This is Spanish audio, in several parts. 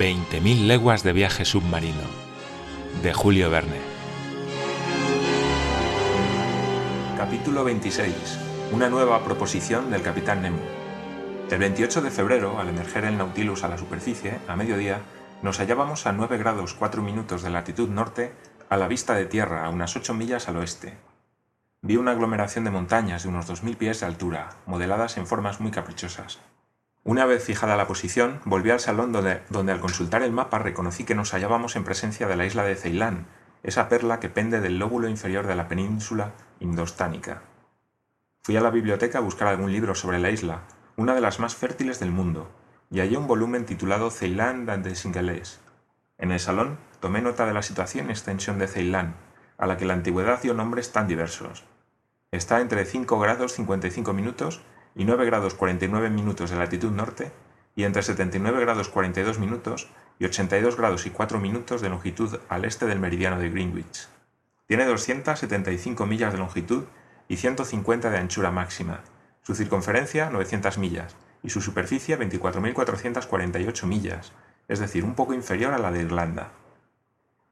20.000 leguas de viaje submarino, de Julio Verne. Capítulo 26. Una nueva proposición del capitán Nemo. El 28 de febrero, al emerger el Nautilus a la superficie, a mediodía, nos hallábamos a 9 grados 4 minutos de latitud norte, a la vista de tierra, a unas 8 millas al oeste. Vi una aglomeración de montañas de unos 2.000 pies de altura, modeladas en formas muy caprichosas. Una vez fijada la posición, volví al salón donde, al consultar el mapa reconocí que nos hallábamos en presencia de la isla de Ceilán, esa perla que pende del lóbulo inferior de la península indostánica. Fui a la biblioteca a buscar algún libro sobre la isla, una de las más fértiles del mundo, y hallé un volumen titulado Ceilán and the Singales. En el salón tomé nota de la situación y extensión de Ceilán, a la que la antigüedad dio nombres tan diversos. Está entre 5 grados 55 minutos y 9 grados 49 minutos de latitud norte y entre 79 grados 42 minutos y 82 grados y 4 minutos de longitud al este del meridiano de Greenwich. Tiene 275 millas de longitud y 150 de anchura máxima, su circunferencia 900 millas y su superficie 24.448 millas, es decir, un poco inferior a la de Irlanda.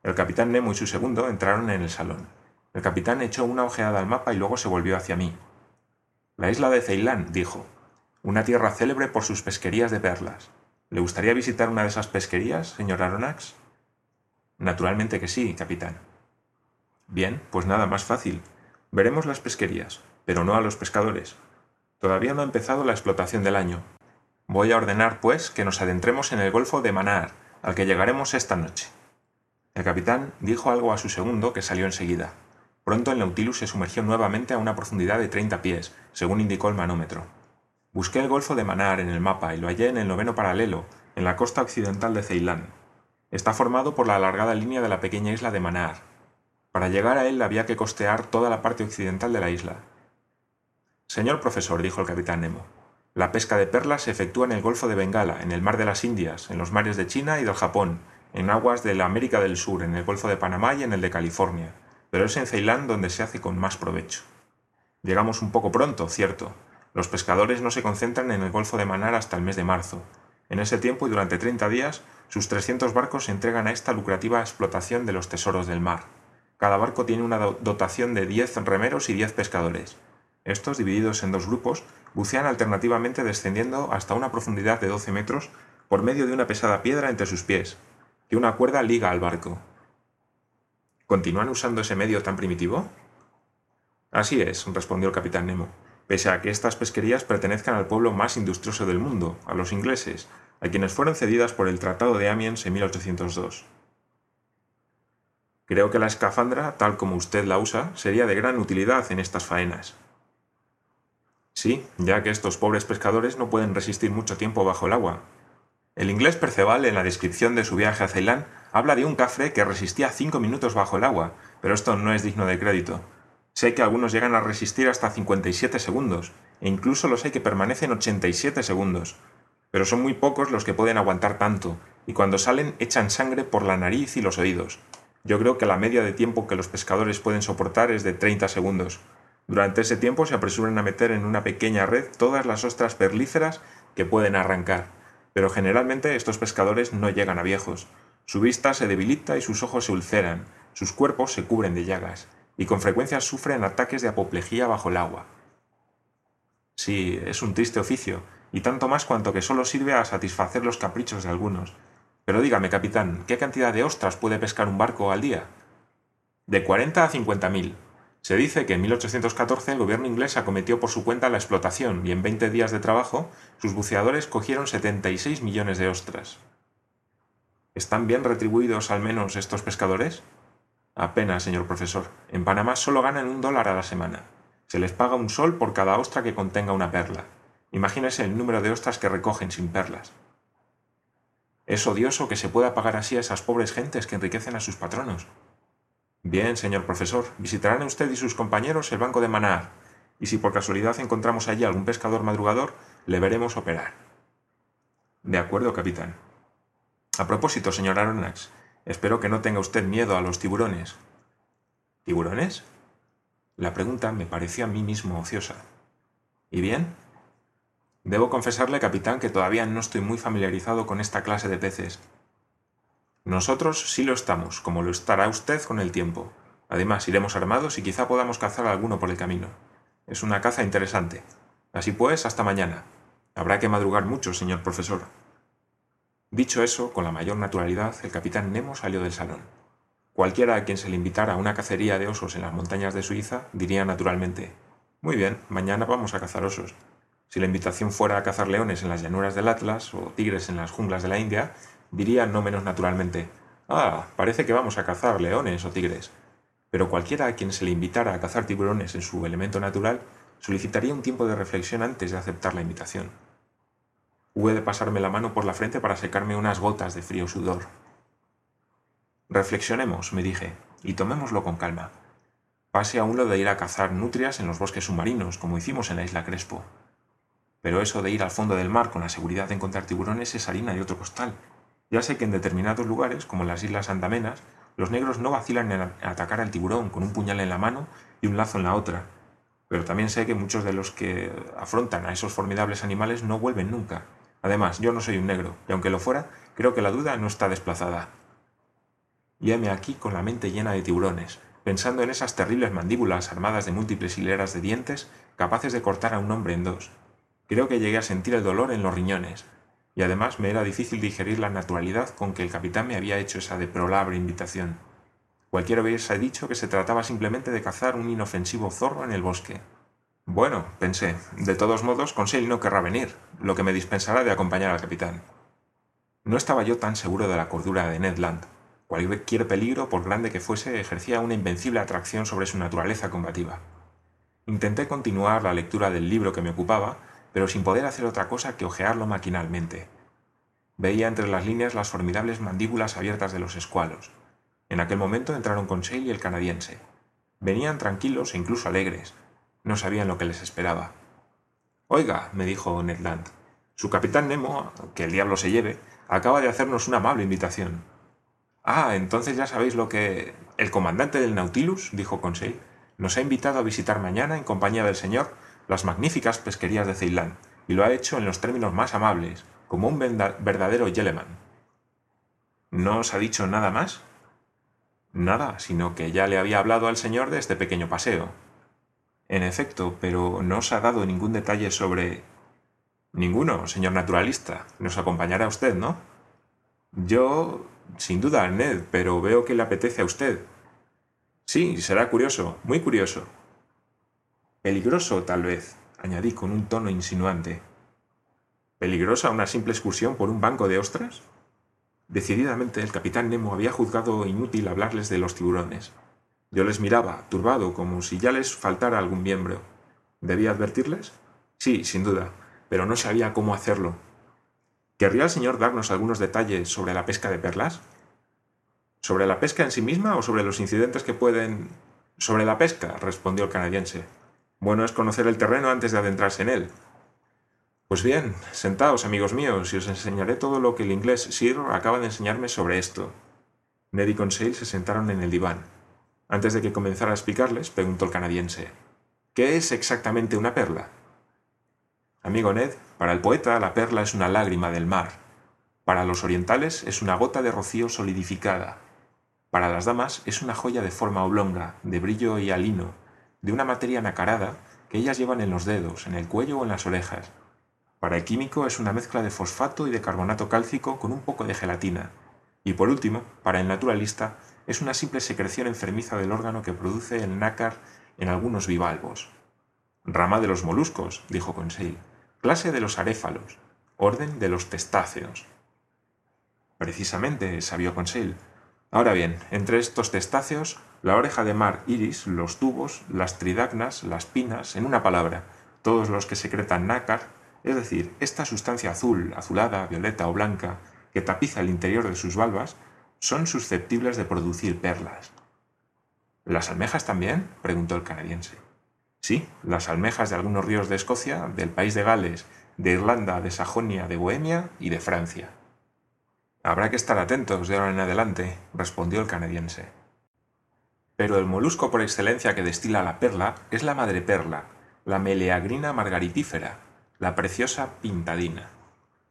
El capitán Nemo y su segundo entraron en el salón. El capitán echó una ojeada al mapa y luego se volvió hacia mí. La isla de Ceilán, dijo, una tierra célebre por sus pesquerías de perlas. ¿Le gustaría visitar una de esas pesquerías, señor Aronnax? Naturalmente que sí, capitán. Bien, pues nada más fácil. Veremos las pesquerías, pero no a los pescadores. Todavía no ha empezado la explotación del año. Voy a ordenar, pues, que nos adentremos en el Golfo de Manar, al que llegaremos esta noche. El capitán dijo algo a su segundo, que salió enseguida. Pronto el Nautilus se sumergió nuevamente a una profundidad de 30 pies, según indicó el manómetro. Busqué el Golfo de Manar en el mapa y lo hallé en el noveno paralelo, en la costa occidental de Ceilán. Está formado por la alargada línea de la pequeña isla de Manar. Para llegar a él había que costear toda la parte occidental de la isla. Señor profesor, dijo el capitán Nemo, la pesca de perlas se efectúa en el Golfo de Bengala, en el Mar de las Indias, en los mares de China y del Japón, en aguas de la América del Sur, en el Golfo de Panamá y en el de California pero es en Ceilán donde se hace con más provecho. Llegamos un poco pronto, cierto. Los pescadores no se concentran en el Golfo de Manar hasta el mes de marzo. En ese tiempo y durante 30 días, sus 300 barcos se entregan a esta lucrativa explotación de los tesoros del mar. Cada barco tiene una dotación de 10 remeros y 10 pescadores. Estos, divididos en dos grupos, bucean alternativamente descendiendo hasta una profundidad de 12 metros por medio de una pesada piedra entre sus pies, que una cuerda liga al barco. ¿Continúan usando ese medio tan primitivo? Así es, respondió el capitán Nemo, pese a que estas pesquerías pertenezcan al pueblo más industrioso del mundo, a los ingleses, a quienes fueron cedidas por el Tratado de Amiens en 1802. Creo que la escafandra, tal como usted la usa, sería de gran utilidad en estas faenas. Sí, ya que estos pobres pescadores no pueden resistir mucho tiempo bajo el agua. El inglés Perceval, en la descripción de su viaje a Ceilán, Habla de un cafre que resistía cinco minutos bajo el agua, pero esto no es digno de crédito. Sé que algunos llegan a resistir hasta 57 segundos, e incluso los hay que permanecen 87 segundos. Pero son muy pocos los que pueden aguantar tanto, y cuando salen echan sangre por la nariz y los oídos. Yo creo que la media de tiempo que los pescadores pueden soportar es de 30 segundos. Durante ese tiempo se apresuran a meter en una pequeña red todas las ostras perlíferas que pueden arrancar. Pero generalmente estos pescadores no llegan a viejos. Su vista se debilita y sus ojos se ulceran, sus cuerpos se cubren de llagas, y con frecuencia sufren ataques de apoplejía bajo el agua. Sí, es un triste oficio, y tanto más cuanto que solo sirve a satisfacer los caprichos de algunos. Pero dígame, capitán, ¿qué cantidad de ostras puede pescar un barco al día? De cuarenta a cincuenta mil. Se dice que en 1814 el gobierno inglés acometió por su cuenta la explotación y en 20 días de trabajo sus buceadores cogieron 76 millones de ostras. ¿Están bien retribuidos al menos estos pescadores? Apenas, señor profesor. En Panamá solo ganan un dólar a la semana. Se les paga un sol por cada ostra que contenga una perla. Imagínese el número de ostras que recogen sin perlas. Es odioso que se pueda pagar así a esas pobres gentes que enriquecen a sus patronos. Bien, señor profesor, visitarán usted y sus compañeros el banco de Manar, y si por casualidad encontramos allí algún pescador madrugador, le veremos operar. De acuerdo, capitán. A propósito, señor Aronnax, espero que no tenga usted miedo a los tiburones. ¿Tiburones? La pregunta me pareció a mí mismo ociosa. ¿Y bien? Debo confesarle, capitán, que todavía no estoy muy familiarizado con esta clase de peces. Nosotros sí lo estamos, como lo estará usted con el tiempo. Además, iremos armados y quizá podamos cazar alguno por el camino. Es una caza interesante. Así pues, hasta mañana. Habrá que madrugar mucho, señor profesor. Dicho eso, con la mayor naturalidad, el capitán Nemo salió del salón. Cualquiera a quien se le invitara a una cacería de osos en las montañas de Suiza diría naturalmente Muy bien, mañana vamos a cazar osos. Si la invitación fuera a cazar leones en las llanuras del Atlas o tigres en las junglas de la India, diría no menos naturalmente Ah, parece que vamos a cazar leones o tigres. Pero cualquiera a quien se le invitara a cazar tiburones en su elemento natural solicitaría un tiempo de reflexión antes de aceptar la invitación. Hube de pasarme la mano por la frente para secarme unas gotas de frío sudor. Reflexionemos, me dije, y tomémoslo con calma. Pase aún lo de ir a cazar nutrias en los bosques submarinos, como hicimos en la isla Crespo. Pero eso de ir al fondo del mar con la seguridad de encontrar tiburones es harina de otro costal. Ya sé que en determinados lugares, como en las islas andamenas, los negros no vacilan en atacar al tiburón con un puñal en la mano y un lazo en la otra, pero también sé que muchos de los que afrontan a esos formidables animales no vuelven nunca. Además, yo no soy un negro, y aunque lo fuera, creo que la duda no está desplazada. Y aquí con la mente llena de tiburones, pensando en esas terribles mandíbulas armadas de múltiples hileras de dientes capaces de cortar a un hombre en dos. Creo que llegué a sentir el dolor en los riñones, y además me era difícil digerir la naturalidad con que el capitán me había hecho esa deplorable invitación. Cualquiera hubiese dicho que se trataba simplemente de cazar un inofensivo zorro en el bosque. Bueno, pensé, de todos modos, Conseil no querrá venir, lo que me dispensará de acompañar al capitán. No estaba yo tan seguro de la cordura de Ned Land. Cualquier peligro, por grande que fuese, ejercía una invencible atracción sobre su naturaleza combativa. Intenté continuar la lectura del libro que me ocupaba, pero sin poder hacer otra cosa que ojearlo maquinalmente. Veía entre las líneas las formidables mandíbulas abiertas de los escualos. En aquel momento entraron Conseil y el canadiense. Venían tranquilos e incluso alegres. No sabían lo que les esperaba. Oiga, me dijo Ned Land, su capitán Nemo, que el diablo se lleve, acaba de hacernos una amable invitación. Ah, entonces ya sabéis lo que... El comandante del Nautilus, dijo Conseil, nos ha invitado a visitar mañana en compañía del señor las magníficas pesquerías de Ceilán, y lo ha hecho en los términos más amables, como un verdadero Yeleman. ¿No os ha dicho nada más? Nada, sino que ya le había hablado al señor de este pequeño paseo. En efecto, pero no os ha dado ningún detalle sobre... Ninguno, señor naturalista. Nos acompañará usted, ¿no? Yo... Sin duda, Ned, pero veo que le apetece a usted. Sí, será curioso, muy curioso. Peligroso, tal vez, añadí con un tono insinuante. ¿Peligrosa una simple excursión por un banco de ostras? Decididamente el capitán Nemo había juzgado inútil hablarles de los tiburones. Yo les miraba, turbado, como si ya les faltara algún miembro. ¿Debía advertirles? Sí, sin duda, pero no sabía cómo hacerlo. ¿Querría el señor darnos algunos detalles sobre la pesca de perlas? ¿Sobre la pesca en sí misma o sobre los incidentes que pueden... Sobre la pesca, respondió el canadiense. Bueno es conocer el terreno antes de adentrarse en él. Pues bien, sentaos, amigos míos, y os enseñaré todo lo que el inglés Sir acaba de enseñarme sobre esto. Ned y Conseil se sentaron en el diván. Antes de que comenzara a explicarles, preguntó el canadiense, ¿qué es exactamente una perla? Amigo Ned, para el poeta la perla es una lágrima del mar. Para los orientales es una gota de rocío solidificada. Para las damas es una joya de forma oblonga, de brillo y alino, de una materia nacarada que ellas llevan en los dedos, en el cuello o en las orejas. Para el químico es una mezcla de fosfato y de carbonato cálcico con un poco de gelatina. Y por último, para el naturalista, es una simple secreción enfermiza del órgano que produce el nácar en algunos bivalvos. Rama de los moluscos, dijo Conseil. Clase de los aréfalos. Orden de los testáceos. Precisamente, sabió Conseil. Ahora bien, entre estos testáceos la oreja de mar iris, los tubos, las tridacnas, las pinas, en una palabra, todos los que secretan nácar, es decir, esta sustancia azul, azulada, violeta o blanca que tapiza el interior de sus valvas, son susceptibles de producir perlas. ¿Las almejas también? preguntó el canadiense. Sí, las almejas de algunos ríos de Escocia, del país de Gales, de Irlanda, de Sajonia, de Bohemia y de Francia. Habrá que estar atentos de ahora en adelante, respondió el canadiense. Pero el molusco por excelencia que destila la perla es la madreperla, la meleagrina margaritífera, la preciosa pintadina.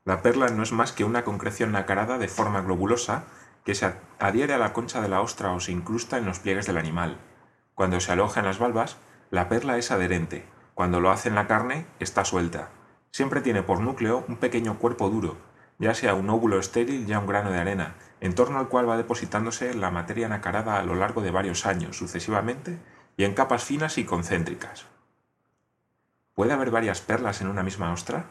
La perla no es más que una concreción nacarada de forma globulosa que se adhiere a la concha de la ostra o se incrusta en los pliegues del animal. Cuando se aloja en las valvas, la perla es adherente. Cuando lo hace en la carne, está suelta. Siempre tiene por núcleo un pequeño cuerpo duro, ya sea un óvulo estéril, ya un grano de arena, en torno al cual va depositándose la materia nacarada a lo largo de varios años sucesivamente y en capas finas y concéntricas. ¿Puede haber varias perlas en una misma ostra?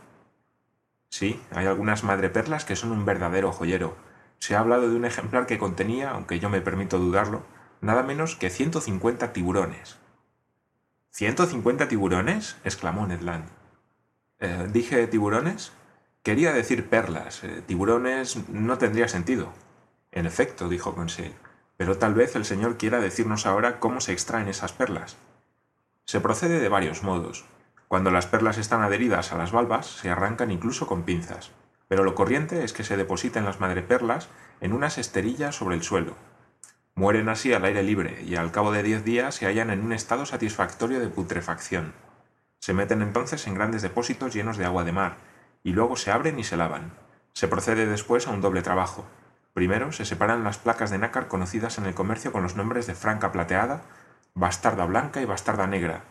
Sí, hay algunas madreperlas que son un verdadero joyero. Se ha hablado de un ejemplar que contenía, aunque yo me permito dudarlo, nada menos que 150 tiburones. ¿150 tiburones? exclamó Ned Land. Eh, ¿Dije tiburones? Quería decir perlas. Eh, tiburones no tendría sentido. En efecto, dijo Conseil, pero tal vez el señor quiera decirnos ahora cómo se extraen esas perlas. Se procede de varios modos. Cuando las perlas están adheridas a las valvas, se arrancan incluso con pinzas, pero lo corriente es que se depositen las madreperlas en unas esterillas sobre el suelo. Mueren así al aire libre y al cabo de diez días se hallan en un estado satisfactorio de putrefacción. Se meten entonces en grandes depósitos llenos de agua de mar, y luego se abren y se lavan. Se procede después a un doble trabajo. Primero se separan las placas de nácar conocidas en el comercio con los nombres de franca plateada, bastarda blanca y bastarda negra,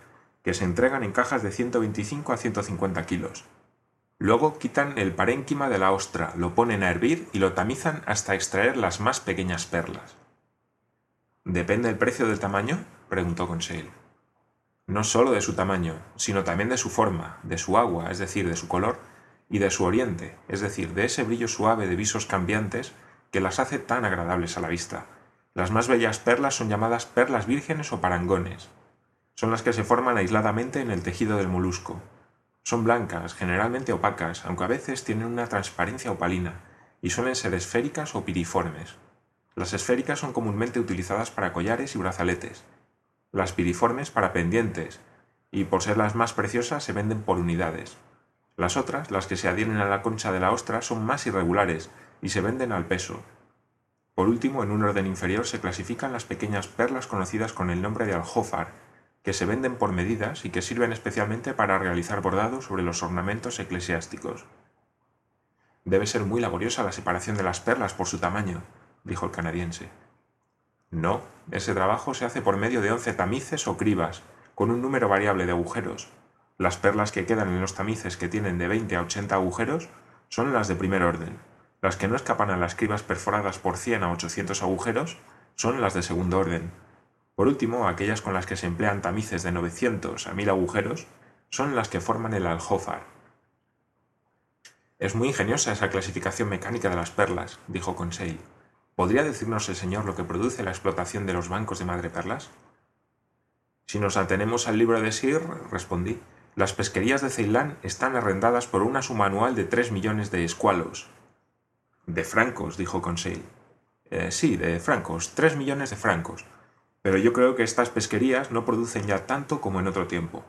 que se entregan en cajas de 125 a 150 kilos. Luego quitan el parénquima de la ostra, lo ponen a hervir y lo tamizan hasta extraer las más pequeñas perlas. ¿Depende el precio del tamaño? preguntó Conseil. No solo de su tamaño, sino también de su forma, de su agua, es decir, de su color, y de su oriente, es decir, de ese brillo suave de visos cambiantes que las hace tan agradables a la vista. Las más bellas perlas son llamadas perlas vírgenes o parangones, son las que se forman aisladamente en el tejido del molusco. Son blancas, generalmente opacas, aunque a veces tienen una transparencia opalina, y suelen ser esféricas o piriformes. Las esféricas son comúnmente utilizadas para collares y brazaletes, las piriformes para pendientes, y por ser las más preciosas se venden por unidades. Las otras, las que se adhieren a la concha de la ostra, son más irregulares y se venden al peso. Por último, en un orden inferior se clasifican las pequeñas perlas conocidas con el nombre de aljófar, que se venden por medidas y que sirven especialmente para realizar bordados sobre los ornamentos eclesiásticos. Debe ser muy laboriosa la separación de las perlas por su tamaño, dijo el canadiense. No, ese trabajo se hace por medio de once tamices o cribas, con un número variable de agujeros. Las perlas que quedan en los tamices que tienen de 20 a 80 agujeros son las de primer orden. Las que no escapan a las cribas perforadas por 100 a 800 agujeros son las de segundo orden, por último, aquellas con las que se emplean tamices de 900 a 1000 agujeros son las que forman el aljófar. Es muy ingeniosa esa clasificación mecánica de las perlas, dijo Conseil. ¿Podría decirnos el señor lo que produce la explotación de los bancos de madreperlas? Si nos atenemos al libro de Sir, respondí, las pesquerías de Ceilán están arrendadas por una suma anual de tres millones de escualos. De francos, dijo Conseil. Eh, sí, de francos, tres millones de francos. Pero yo creo que estas pesquerías no producen ya tanto como en otro tiempo.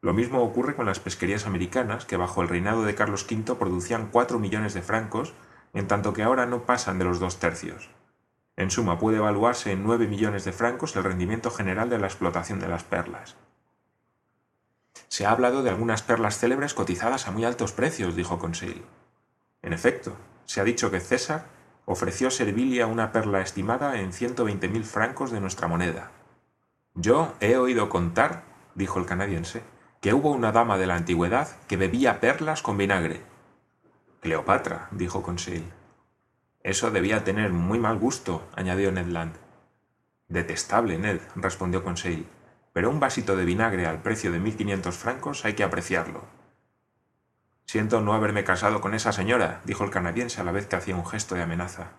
Lo mismo ocurre con las pesquerías americanas, que bajo el reinado de Carlos V producían cuatro millones de francos, en tanto que ahora no pasan de los dos tercios. En suma, puede evaluarse en nueve millones de francos el rendimiento general de la explotación de las perlas. Se ha hablado de algunas perlas célebres cotizadas a muy altos precios, dijo Conseil. En efecto, se ha dicho que César ofreció Servilia una perla estimada en ciento veinte mil francos de nuestra moneda. Yo he oído contar, dijo el canadiense, que hubo una dama de la antigüedad que bebía perlas con vinagre. Cleopatra, dijo Conseil. Eso debía tener muy mal gusto, añadió Ned Land. Detestable, Ned, respondió Conseil, pero un vasito de vinagre al precio de mil quinientos francos hay que apreciarlo. Siento no haberme casado con esa señora, dijo el canadiense a la vez que hacía un gesto de amenaza.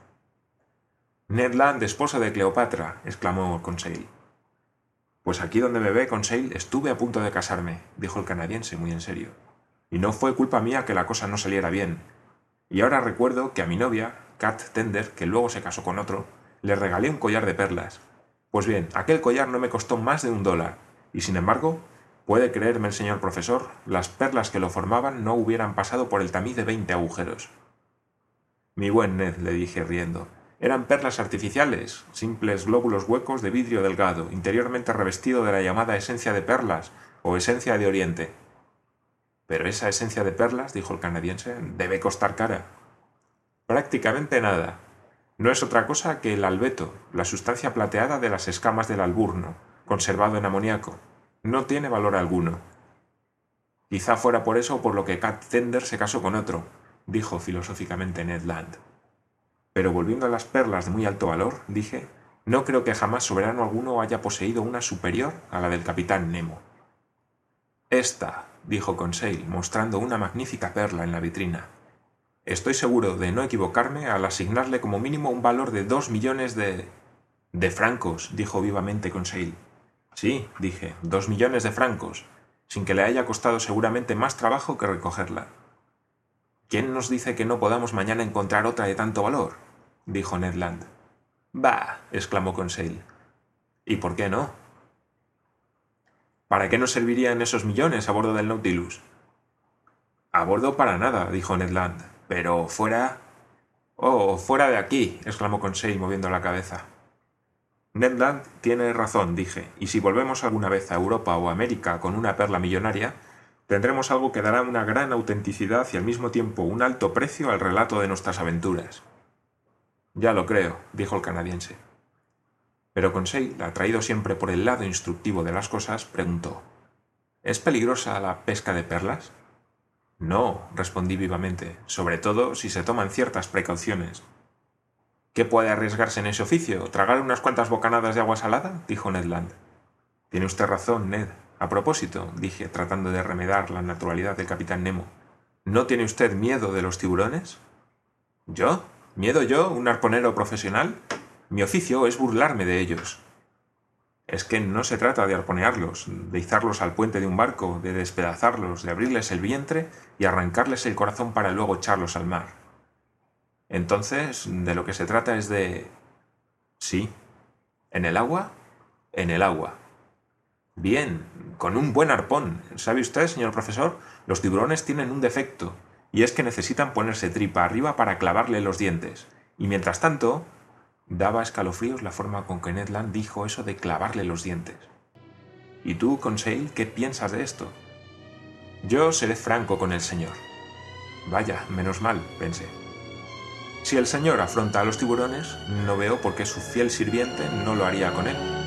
Ned Land, esposa de Cleopatra, exclamó Conseil. Pues aquí donde me ve, Conseil, estuve a punto de casarme, dijo el canadiense muy en serio. Y no fue culpa mía que la cosa no saliera bien. Y ahora recuerdo que a mi novia, Kat Tender, que luego se casó con otro, le regalé un collar de perlas. Pues bien, aquel collar no me costó más de un dólar, y sin embargo Puede creerme el señor profesor, las perlas que lo formaban no hubieran pasado por el tamiz de veinte agujeros. Mi buen Ned, le dije riendo, eran perlas artificiales, simples glóbulos huecos de vidrio delgado, interiormente revestido de la llamada esencia de perlas o esencia de Oriente. Pero esa esencia de perlas, dijo el canadiense, debe costar cara. Prácticamente nada. No es otra cosa que el albeto, la sustancia plateada de las escamas del alburno, conservado en amoníaco. No tiene valor alguno. Quizá fuera por eso por lo que Cat Tender se casó con otro, dijo filosóficamente Ned Land. Pero volviendo a las perlas de muy alto valor, dije, no creo que jamás soberano alguno haya poseído una superior a la del capitán Nemo. Esta, dijo Conseil, mostrando una magnífica perla en la vitrina. Estoy seguro de no equivocarme al asignarle como mínimo un valor de dos millones de... de francos, dijo vivamente Conseil. Sí, dije, dos millones de francos, sin que le haya costado seguramente más trabajo que recogerla. ¿Quién nos dice que no podamos mañana encontrar otra de tanto valor? dijo Ned Land. Bah, exclamó Conseil. ¿Y por qué no? ¿Para qué nos servirían esos millones a bordo del Nautilus? A bordo para nada, dijo Ned Land, pero fuera... Oh, fuera de aquí, exclamó Conseil moviendo la cabeza. Ned Land tiene razón, dije, y si volvemos alguna vez a Europa o América con una perla millonaria, tendremos algo que dará una gran autenticidad y al mismo tiempo un alto precio al relato de nuestras aventuras. Ya lo creo, dijo el canadiense. Pero Conseil, atraído siempre por el lado instructivo de las cosas, preguntó ¿Es peligrosa la pesca de perlas? No, respondí vivamente, sobre todo si se toman ciertas precauciones. ¿Qué puede arriesgarse en ese oficio? ¿Tragar unas cuantas bocanadas de agua salada? dijo Ned Land. Tiene usted razón, Ned. A propósito, dije, tratando de remedar la naturalidad del capitán Nemo. ¿No tiene usted miedo de los tiburones? ¿Yo? ¿Miedo yo, un arponero profesional? Mi oficio es burlarme de ellos. Es que no se trata de arponearlos, de izarlos al puente de un barco, de despedazarlos, de abrirles el vientre y arrancarles el corazón para luego echarlos al mar. Entonces, de lo que se trata es de... Sí. ¿En el agua? En el agua. Bien, con un buen arpón. ¿Sabe usted, señor profesor? Los tiburones tienen un defecto, y es que necesitan ponerse tripa arriba para clavarle los dientes. Y mientras tanto, daba escalofríos la forma con que Ned Land dijo eso de clavarle los dientes. ¿Y tú, Conseil, qué piensas de esto? Yo seré franco con el señor. Vaya, menos mal, pensé. Si el señor afronta a los tiburones, no veo por qué su fiel sirviente no lo haría con él.